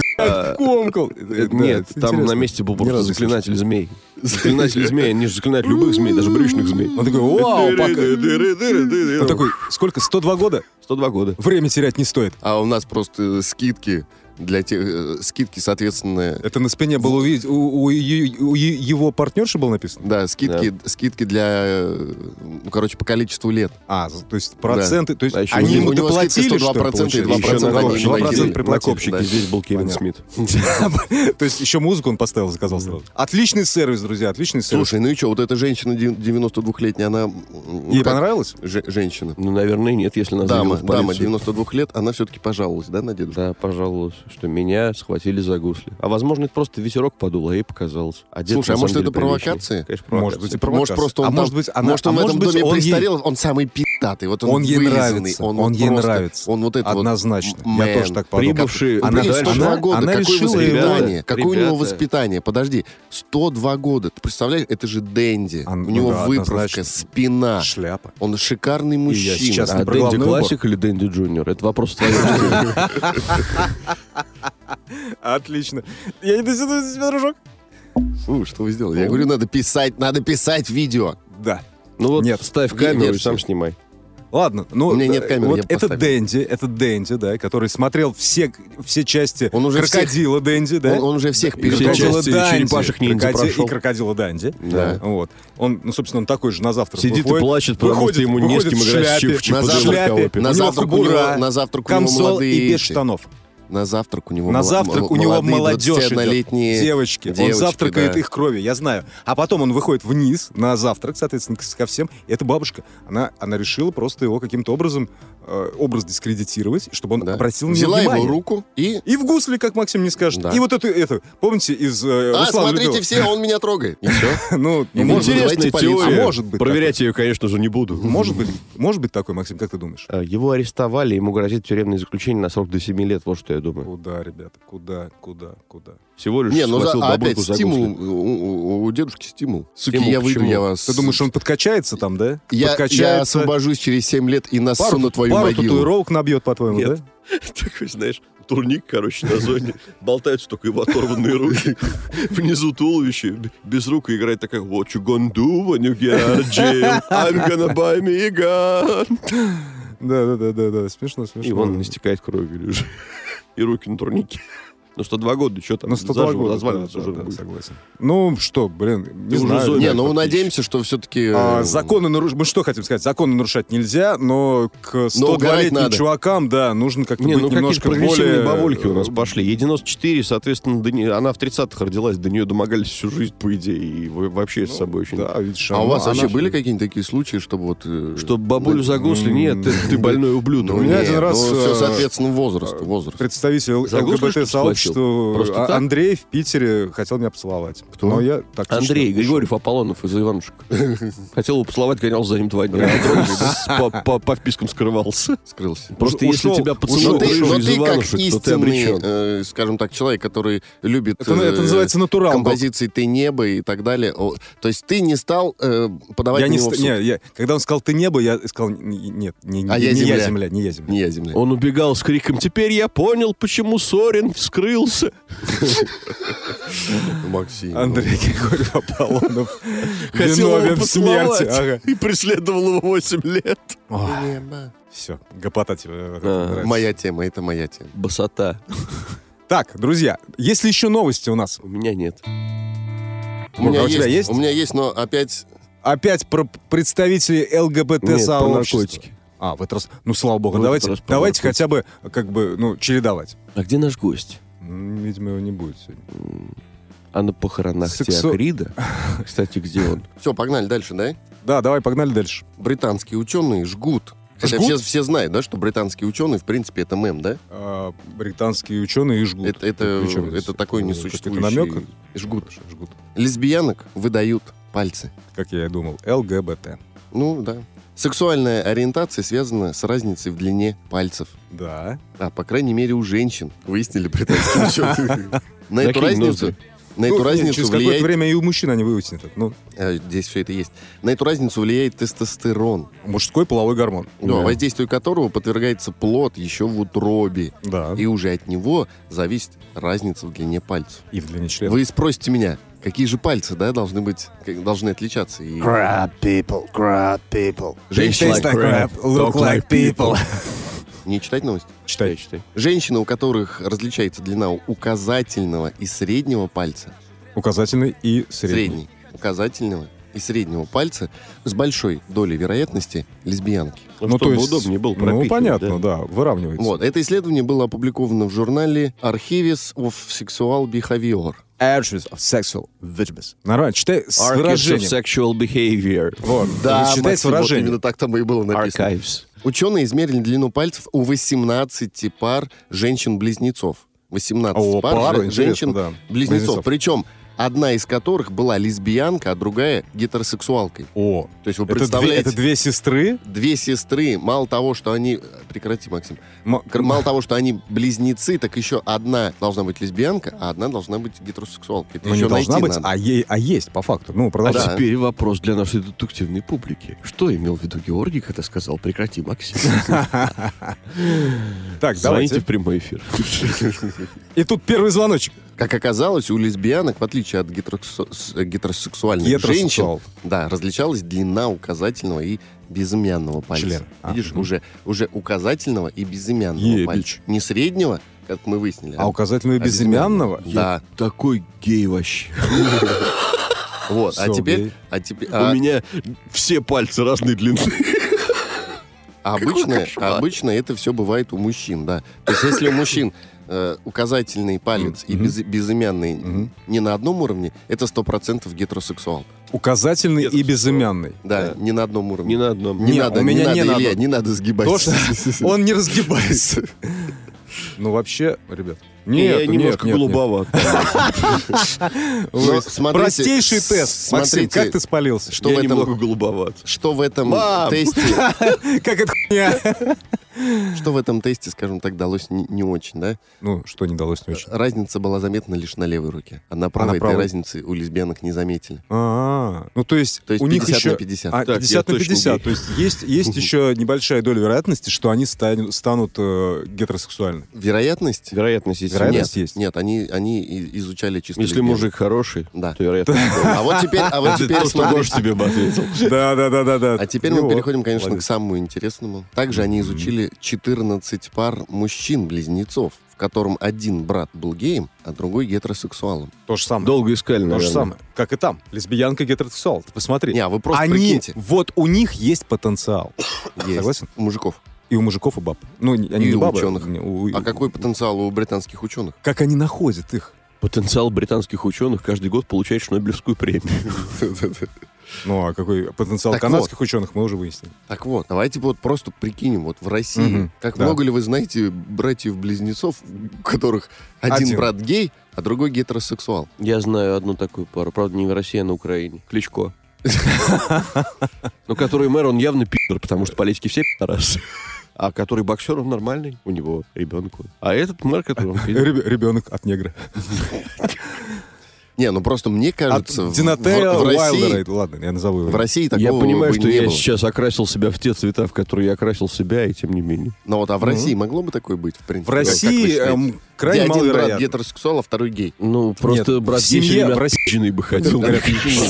Комкал.
э, Нет, там на месте был просто заклинатель змей. Заклинатель змей, они же заклинают любых змей, даже брючных змей.
Он такой, вау, пока. Он такой, сколько, 102 года?
102 года.
Время терять не стоит.
А у нас просто скидки для тех, э, скидки, соответственно,
Это на спине было увидеть. У, у у е- его партнерши было написано?
да, скидки, скидки для, ну, короче, по количеству лет.
А, то есть проценты. То есть
А еще
они
у
ему доплатили, что ли,
102% и
получается?
2%
Еще
они
накоп-
ему
2%
накинули.
На
приплатили.
копчике
да.
здесь был Кевин
Понятно.
Смит.
То есть еще музыку он поставил, заказал сразу. Отличный сервис, друзья, отличный сервис.
Слушай, ну и что, вот эта женщина дев- 92-летняя, она...
Ей
же- женщина.
Ну, наверное, нет, если она
Дама, дама
полицию.
92 лет, она все-таки пожаловалась, да, на дедушку?
Да, пожаловалась, что меня схватили за гусли. А возможно, это просто ветерок подул, а ей показалось. А дед,
Слушай, а может это
деле приличный.
провокация?
Конечно,
Может быть, и.
Может, просто он
а
там-
может быть, она,
Может, он
а
в этом
быть,
доме
он ей-
престарел, он самый пи***тый. Вот он,
Он ей нравится,
Он,
он ей
просто-
нравится.
Он вот это
Однозначно.
вот...
Я
мэн.
тоже так подумал.
Прибывший
Она-
Блин,
дальше.
102
она-
года,
она
какое
решила
воспитание,
его-
какое у него
Ребята.
воспитание. Подожди, 102 года, ты представляешь, это же Дэнди.
Он-
у
ну
него
да,
выправка,
однозначно.
спина.
Шляпа.
Он шикарный
я
мужчина.
сейчас
А Дэнди классик или Дэнди Джуниор? Это вопрос твоего.
Отлично. Я не досяду тебя, дружок.
Фу, что вы сделали? Я говорю, надо писать, надо писать видео.
Да.
Ну вот
Нет.
ставь камеру и сам снимай.
Ладно, ну
У меня нет камеры,
вот это
поставил.
Дэнди, это Дэнди, да, который смотрел все, все части
Он уже
крокодила Дэнди, да.
Он, он уже всех
И все части
Данди,
черепашек-ниндзя
крокоди-
прошел.
и крокодила Данди.
Да.
Вот. Он, ну, собственно, он такой же на завтрак
Сидит и
выходит,
плачет, потому
выходит-
что ему не с кем играть в
шляпе,
чип- чип-
На завтрак-
у него
на завтрак у него молодые
и без штанов.
На завтрак у него
На завтрак у него молодежь идет.
21-летние
Девочки. он
девочки,
завтракает
да.
их кровью, я знаю. А потом он выходит вниз на завтрак, соответственно, ко всем. И эта бабушка, она, она решила просто его каким-то образом, образ дискредитировать, чтобы он
Да.
обратил на
Взяла
внимание.
его руку и...
И в гусли, как Максим не скажет.
Да.
И вот это, это помните, из э,
А,
Руслана
смотрите
Людмила?
все, он меня трогает. И все.
Ну,
Ну, интересно.
Интересная теория.
А может быть
Проверять ее, конечно же, не буду.
может быть, может быть такой, Максим, как ты думаешь?
А, Его арестовали, ему грозит тюремное заключение на срок до 7 лет, вот что я думаю.
Куда, ребята, куда, куда, куда?
Всего лишь
Не, ну за- а опять стимул, у, у- у дедушки стимул. Суки,
Стимул
я выйду, я вас...
Ты думаешь, он подкачается там, да?
я, я
подкачается,
освобожусь через 7 лет и
пару,
насуну твою
пару
могилу.
татуировок набьет, по-твоему,
Нет.
да?
Такой, знаешь, турник, короче, на зоне. Болтаются только его оторванные руки. Внизу туловище. Без рук играет такая What you gonna do when you get jail? I'm gonna buy me a gun.
Да, да, да, да, да. Смешно, смешно.
И он истекает кровью лежит. И руки на турнике. Ну, 102 года, что там?
Ну, 102
заживо
года.
разваливаться
да,
уже
да,
будет.
согласен. Ну, что, блин, не
Ты уже
знаю.
зомби.
Не,
Да,
ну надеемся, что все-таки...
А, законы нарушать. Мы что хотим сказать? Законы нарушать нельзя, но к
угорать
102-летним
надо.
чувакам, да, нужно как-то
Не,
быть
ну
немножко
прогрессивные
более...
бабульки у нас пошли. Ей 94, соответственно, до не- она в 30-х родилась, до нее домогались всю жизнь, по идее, и вы- вообще с собой очень...
Ну, Да, видишь,
А у вас вообще были какие-нибудь такие случаи, чтобы вот... э,
Чтобы бабулю за гусли? Нет, ты, больной ублюдок.
Ну,
У меня один раз,
ну,
э,
все, соответственно, возраст, возраст.
Представитель
гусли, что Просто
а-
так?
Андрей в Питере хотел меня поцеловать.
Кто?
Но я так
Андрей
слышно,
Григорьев Аполлонов из Иванушек. Хотел его поцеловать, гонялся за ним два дня. По, по- по впискам скрывался.
Скрылся.
Просто
Ушел,
если тебя поцелуют
ты, но
из
ты как
Иванушек, то ты
истинный,
обречен.
э, скажем так, человек, который любит
Это, это
э,
называется натурал.
композиции «Ты небо» и так далее. О, то есть ты не стал э, подавать
Я
на
не,
него
ст-
в суд?
не, я, когда он сказал «ты небо», я сказал «Н- нет, не,
А я
не
земля».
я земля, не я земля.
Не я земля.
Он убегал с криком «Теперь я понял, почему Сорин вскрылся».
Максим.
Андрей Григорьев Аполлонов виновен в смерти.
и преследовал его 8 лет.
Все, гопота тебе.
Моя тема, это моя тема.
Басота.
Так, друзья, есть ли еще новости у нас?
У меня нет.
У меня,
есть?
У меня есть, но опять...
Опять про представителей ЛГБТ-сообщества. А, в этот раз, ну, слава богу,
В
давайте, давайте хотя бы, как бы, ну, чередовать.
А где наш гость?
Видимо, его не будет сегодня.
А на похоронах
Сексу-
Теокрида? Кстати, где он?
Все, погнали дальше, да?
Да, давай, погнали дальше.
Британские ученые жгут. Хотя
Жгут?
все, все знают, да, что британские ученые, в принципе, это мем, да?
А, британские ученые и жгут.
Это, это,
Причем
это такой несуществующий...
какой-то намек?
Жгут.
Жгут.
Лесбиянок выдают пальцы.
Как я и думал. ЛГБТ.
Ну, да. Сексуальная ориентация связана с разницей в длине пальцев.
Да.
А, по крайней мере, у женщин. Выяснили британские ученые. На эту разницу... На
Ну,
эту
нет,
разницу
через какое-то
влияет...
время и у мужчин они выяснят это. Ну,
А, Здесь все это есть. На эту разницу влияет тестостерон,
мужской половой гормон.
ну,
Да.
воздействию которого подвергается плод еще в утробе.
Да.
И уже от него зависит разница в длине пальцев.
И в длине члена.
Вы спросите меня, какие же пальцы, да, должны быть, должны отличаться? И
Crab people, crab people.
женщины
like crab,
look
like people.
не читать новости?
Читай.
читай.
Женщины, у которых различается длина указательного и среднего пальца,
Указательный и средний.
средний, указательного и среднего пальца с большой долей вероятности лесбиянки.
Ну, чтобы удобнее было
Ну, понятно,
да.
да, выравнивается.
Вот, это исследование было опубликовано в журнале Archives of Sexual Behavior.
Actions of sexual vigilance. Нормально, читай с
Archives of sexual behavior.
Вот, читай с
Максим, вот
выражением.
именно так там и было написано.
Archives.
Ученые измерили длину пальцев у 18 пар женщин-близнецов. 18
О,
пар
пары,
же-
интересно, да.
женщин-близнецов.
Близнецов.
Причем одна из которых была лесбиянка, а другая гетеросексуалкой.
О,
То есть вы
это две,
представляете,
это две сестры?
две сестры, мало того, что они... Прекрати, Максим.
М-
Мало того, что они близнецы, так еще одна должна быть лесбиянка, а одна должна быть гетеросексуалкой. Это
Ну, не
еще
должна
найти
быть,
надо.
а, е- а есть, по факту. Ну,
А
продолжай.
Да.
теперь вопрос для нашей детективной публики. Что имел в виду Георгий, когда сказал «прекрати, Максим»?
Так,
Звоните
давайте.
в прямой эфир.
И тут первый звоночек.
Как оказалось, у лесбиянок, в отличие от гетеросексу- гетеросексуальных женщин,
Гетеросексуал.
да, различалась длина указательного и безымянного пальца.
Члена. А,
Видишь,
мгм.
уже, уже указательного и безымянного
Ебич.
пальца. Не среднего, как мы выяснили.
А указательного и
а
безымянного?
Да.
Такой гей вообще.
Вот. А теперь, а теперь,
У
а-
меня все пальцы разной длины.
а обычно, обычно это все бывает у мужчин, да. То есть если у мужчин э, указательный палец и
Мгм.
без- безымянный
Мгм.
не на одном уровне, это сто процентов гетеросексуал.
Указательный и
Гетеросексуал.
безымянный.
Да,
Да.
не на одном уровне.
Не на одном.
Не
Не,
надо,
у меня
не
не
надо,
надо.
Илья, не надо сгибать.
То, что он не разгибается. Ну, вообще, ребят. Нет,
Я
нет,
немножко
нет,
голубоват.
Простейший тест. Максим,
смотрите,
как ты спалился?
Что
Я
в этом-
немного голубоват.
Что в этом тесте,
Как это хуйня?
что в этом тесте, скажем так, далось не, очень, да?
Ну, что не далось не очень.
Разница была заметна лишь на левой руке, а на правой этой разницы у лесбиянок не заметили.
А, ну то есть,
То есть
у них
50
еще...
на 50.
А,
Так,
50
я
на
точно
50.
гей.
То есть есть, еще небольшая доля вероятности, что они станут, станут э, гетеросексуальны.
Вероятность?
Вероятность есть.
Вероятность
нет,
есть.
нет, они, они изучали чисто
Если
лесбиянок.
мужик хороший,
Да.
то вероятность.
А вот теперь, а вот теперь
то, что. Гоша тебе бы ответил.
Да, да, да, да, да.
А теперь мы переходим, конечно, к самому интересному. Также они изучили 14 пар мужчин-близнецов, в котором один брат был геем, а другой гетеросексуалом.
То же самое.
Долго искали,
То
наверное.
же самое. Как и там. Лесбиянка, гетеросексуал. Ты посмотри.
Не, а вы просто
Они,
прикиньте.
вот у них есть потенциал.
Есть.
Согласен?
У мужиков.
И у мужиков, и баб. Ну, они
И
не
у
бабы.
ученых.
не, у-
А какой потенциал у британских ученых?
Как они находят их?
Потенциал британских ученых каждый год получает Шнобелевскую премию.
Ну, а какой потенциал
Так
канадских ученых, мы уже выяснили.
Так вот, давайте вот просто прикинем, вот в России, как
да.
много ли вы знаете братьев-близнецов, у которых один,
Один.
брат гей, а другой гетеросексуал?
Я знаю одну такую пару. Правда, не в России, а на Украине. Кличко. Ну, который мэр, он явно пидор, потому что политики все пидорасы. А который боксер, он нормальный. У него ребенок. А этот мэр, который он пидор.
Ребенок от негра.
Не, ну просто мне
От
кажется, в,
Динотея
в- в
Уайлдера.
России,
Ладно, я назову его.
в России такого
Я понимаю,
бы
что
не
я
было.
сейчас окрасил себя в те цвета, в которые я окрасил себя, и тем не менее.
Но вот а в
Ну.
России могло бы такое быть, в принципе?
В России эм, крайне
один брат гетеросексуал, а второй гей.
Ну, просто
Нет,
брат
в семье,
Гей
в России-
бы
Ну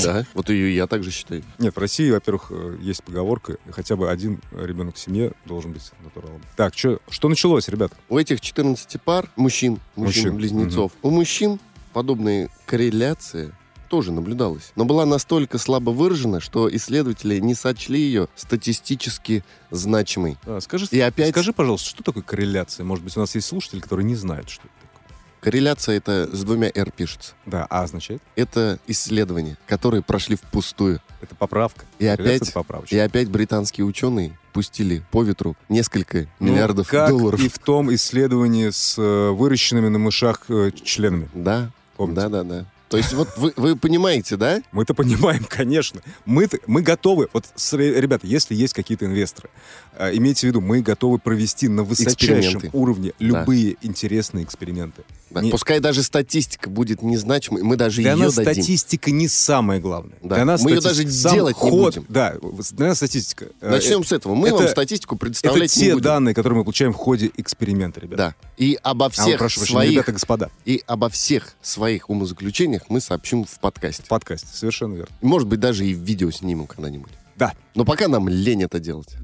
да, вот и я также считаю.
Нет, в России, во-первых, э, есть поговорка, хотя бы один ребенок в семье должен быть натуралом. Так, что началось, ребят?
У этих 14 пар мужчин,
Мужчин,
мужчин-близнецов, у мужчин подобная корреляция тоже наблюдалась. Но была настолько слабо выражена, что исследователи не сочли ее статистически значимой.
А, скажи,
И опять-
скажи, пожалуйста, что такое корреляция? Может быть, у нас есть слушатели, которые не знают, что это такое.
Корреляция это с двумя «р» пишется.
Да, а означает?
Это исследования, которые прошли впустую.
Это поправка.
И опять, и опять британские ученые пустили по ветру несколько
Ну,
миллиардов
как
долларов.
и в том исследовании с э, выращенными на мышах э, членами.
Да,
Помните?
да, да, да. То есть вот вы, вы понимаете, да?
Мы-то понимаем, конечно. Мы, мы готовы, вот, с- ребята, если есть какие-то инвесторы, э, имейте в виду, мы готовы провести на высочайшем уровне
Да.
любые интересные эксперименты.
Да.
Не-
Пускай даже статистика будет незначимой, мы даже
Для
ее
нас
дадим.
статистика не самое главное.
Да.
Для нас
Мы
статистика-
даже
сам
делать не
ход-
будем.
Да, для нас статистика. э,
Начнем с этого. Мы
это-
вам статистику
Это
представлять не
те
будем.
данные, которые мы получаем в ходе эксперимента, ребята.
Да. И обо
А,
всех
прошу прощения,
своих
ребята, господа,
и обо всех своих умозаключениях мы сообщим в подкасте.
в подкасте, совершенно верно.
Может быть, даже и видео снимем когда-нибудь.
Да.
Но пока нам лень это делать.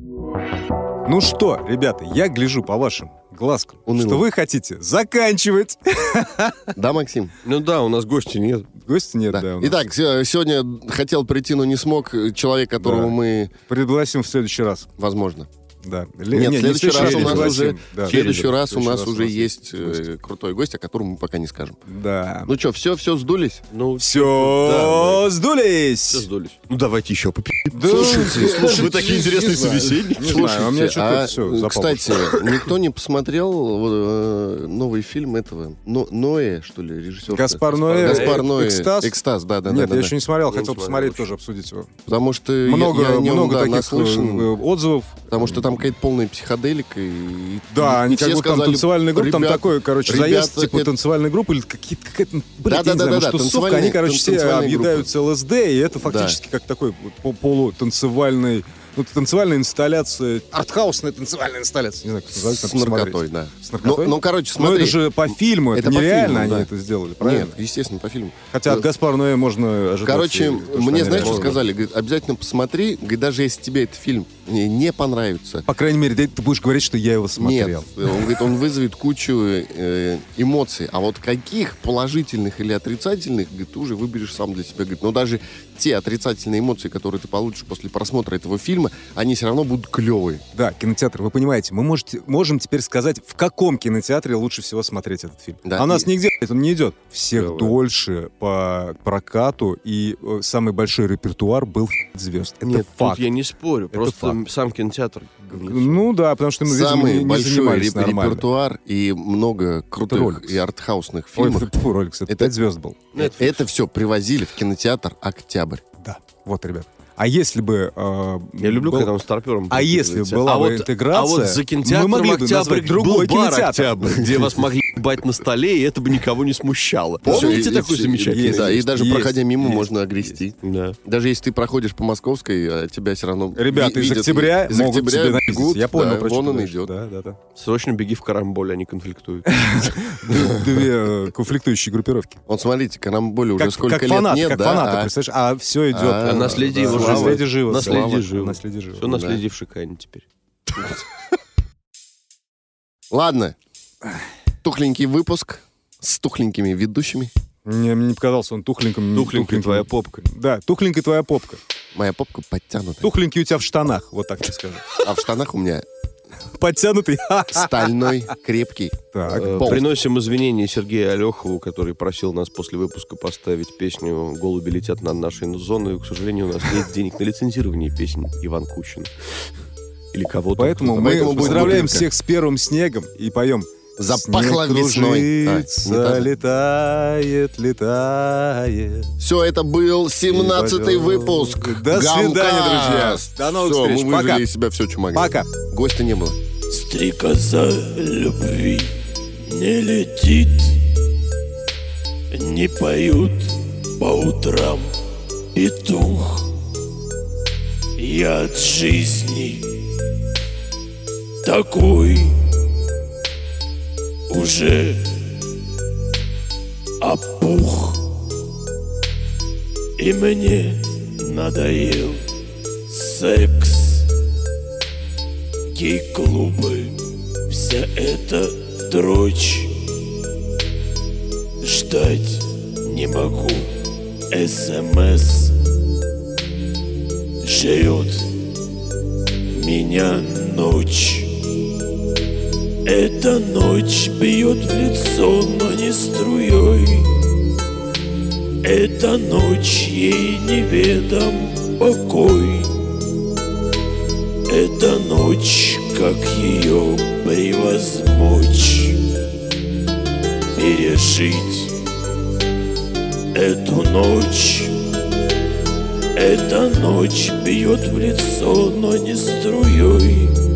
Ну что, ребята, я гляжу по вашим глазку,
Уныло.
что вы хотите заканчивать.
Да, Максим?
Ну да, у нас гостей нет.
Гости нет,
Да.
да.
Итак, се- сегодня хотел прийти, но не смог. Человек, которого
Да.
мы,
Пригласим в следующий раз.
возможно.
Да.
Нет,
не,
в следующий раз у нас
пригласим.
уже,
Да.
в следующий раз у нас
раз
уже есть
гость.
э, крутой гость, о котором мы пока не скажем.
Да.
Ну что, все, все сдулись?
Ну,
Все,
да,
сдулись.
все сдулись. Ну давайте еще попи.
Да,
Слушайте, слушайте,
Вы такие
не
интересные
знаю.
собеседники.
Не знаю, а у меня
Слушайте,
что-то
а,
всё, запал
Кстати, никто не посмотрел э, новый фильм этого Но- Ноэ, что ли, режиссер?
Гаспар Ноэ,
Гаспар Ноэ.
«Экстаз»?
Экстаз, да, да,
Нет,
да,
я
да,
еще не смотрел,
Не
хотел посмотреть тоже, обсудить его.
Потому что
Много,
я,
много
да,
таких
наслышан,
э, отзывов.
потому что там какая-то полная психоделика. И,
Да,
и
они
все
как там
сказали,
танцевальная группа, там
«Ребята,
такой, короче,
ребята,
заезд, типа
это-
танцевальная группа или какие-то, какая-то, блядь, я не знаю,
Да-да-да-да,
может, тусовка, они, короче, все объедаются ЛСД, и это фактически как такой вот по- полутанцевальный, ну, танцевальная инсталляция, артхаусная танцевальная инсталляция, не знаю, как называется,
С наркотой, да.
С наркотой?
Ну, ну, короче,
Но
смотри.
это же по фильму, это,
Это по
нереально
фильму,
они
да.
это сделали, правильно?
Нет, естественно, по фильму.
Хотя от
Ну,
Гаспара Ноэ можно ожидать.
Короче,
и то, что
мне, знаешь, что сказали? Говорит, обязательно посмотри. Говорит, даже если тебе этот фильм не, не понравится,
По крайней мере, ты ты будешь говорить, что я его смотрел.
Нет, он говорит, он вызовет кучу э, эмоций. А вот каких положительных или отрицательных, говорит, ты уже выберешь сам для себя. Говорит, но даже те отрицательные эмоции, которые ты получишь после просмотра этого фильма, они все равно будут клевые.
Да, кинотеатр, вы понимаете, мы можете, можем теперь сказать, в каком кинотеатре лучше всего смотреть этот фильм.
Да,
а у нас
и-
нигде он не идет. Всех
Давай.
дольше по прокату, и э, самый большой репертуар был звезд. Это
Нет,
факт.
тут я не спорю.
Это
Просто
факт.
сам кинотеатр.
Ну да, потому что мы, видимо,
Самый
не, не
большой
занимались
реп-
нормально.
репертуар и много крутых
Роликс.
и артхаусных
Ой,
фильмов.
это, фу, Роликс, это,
Это-
5 звезд был.
Netflix.
Это все привозили в кинотеатр «Октябрь».
Да, вот, ребят. А если бы... э,
Я люблю,
был-
когда он старпером
А если была
а
бы
вот,
интеграция,
А вот за
мы могли бы
«Октябрь»
назвать другой кинотеатр.
«Октябрь», где вас могли бать на столе, и это бы никого не смущало. Помните
и-
такой
и-
замечательный?
есть,
Да, и даже
есть,
проходя мимо
есть,
можно огрести.
Да.
Даже если ты проходишь по Московской, а тебя все равно
Ребята из октября
из
могут
октября
тебе
бегут,
Я понял,
да,
про
вон он идет.
Да, да, да.
Срочно беги в карамболь, они конфликтуют.
Две э, конфликтующие группировки.
Вот смотрите, Карамболе уже сколько лет нет,
как фанаты,
а-
представляешь? А все идет.
А,
А наследие
да,
его живо.
Наследие.
Наследие живо.
Наследие живо.
Все наследие в Шикане теперь.
Ладно. Тухленький выпуск с тухленькими ведущими.
Не, мне не показался он тухленьким. не
Тухленькая твоя попка.
Да, тухленькая твоя попка.
Моя попка подтянута.
Тухленький у тебя в штанах, вот так тебе скажу.
А в штанах у меня
Подтянутый.
стальной, крепкий.
Так.
Э,
Пол.
Приносим извинения Сергею Алехову, который просил нас после выпуска поставить песню «Голуби летят над нашей зоной». И, к сожалению, у нас нет денег на лицензирование песен Иван Кучин. Или кого-то.
Поэтому мы поздравляем всех с первым снегом и поем.
Запахло весной. А,
летает, летает.
Все, это был 17-й
пойдем.
выпуск.
До свидания, друзья.
Гамкаст.
До новых
Всё,
встреч.
мы выжили
Пока.
из себя все, что могли.
Пока.
Гостя не было.
Стрекоза любви не летит, не поют по утрам петух. Я от жизни такой уже опух. И мне надоел секс гей-клубы, вся эта дрочь. Ждать не могу, СМС жрет меня ночь. Эта ночь бьет в лицо, но не струей. Эта ночь ей неведом покой. Эта ночь, как ее превозмочь, пережить эту ночь. Эта ночь бьет в лицо, но не струей.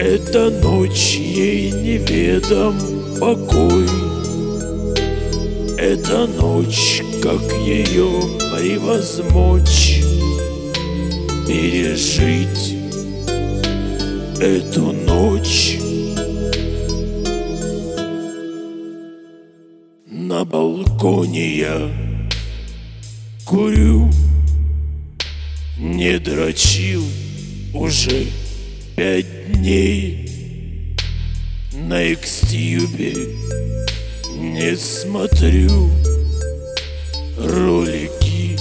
Эта ночь ей неведом покой. Эта ночь, как ее превозмочь, пережить эту ночь. На балконе я курю, не дрочил уже пять дней. на Xtube не смотрю ролики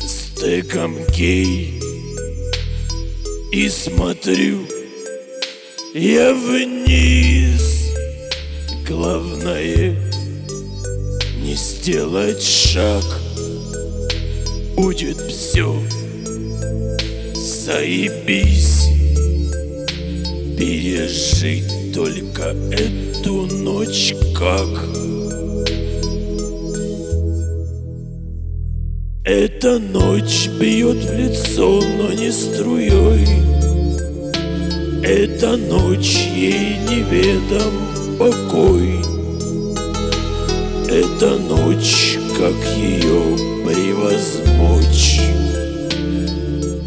с тегом гей и смотрю я вниз. Главное не сделать шаг, будет все заебись. Пережить только эту ночь как Эта ночь бьет в лицо, но не струей. Эта ночь ей неведом покой. Эта ночь, как ее превозмочь.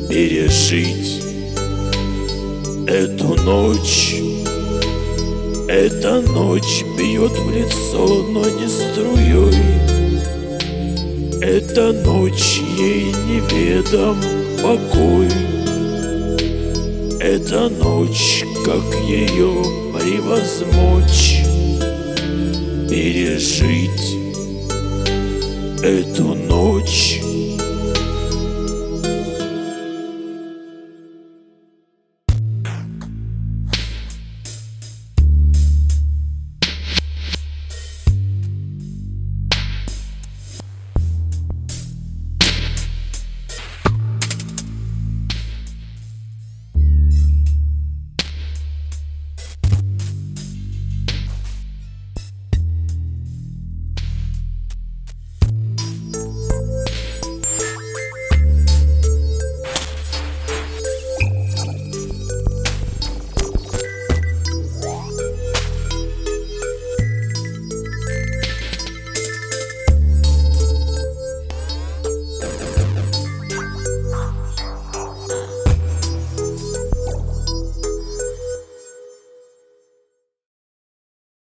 Пережить эту ночь Эта ночь бьет в лицо, но не струей. Эта ночь ей неведом покой. Эта ночь, как ее превозмочь Пережить. Эту ночь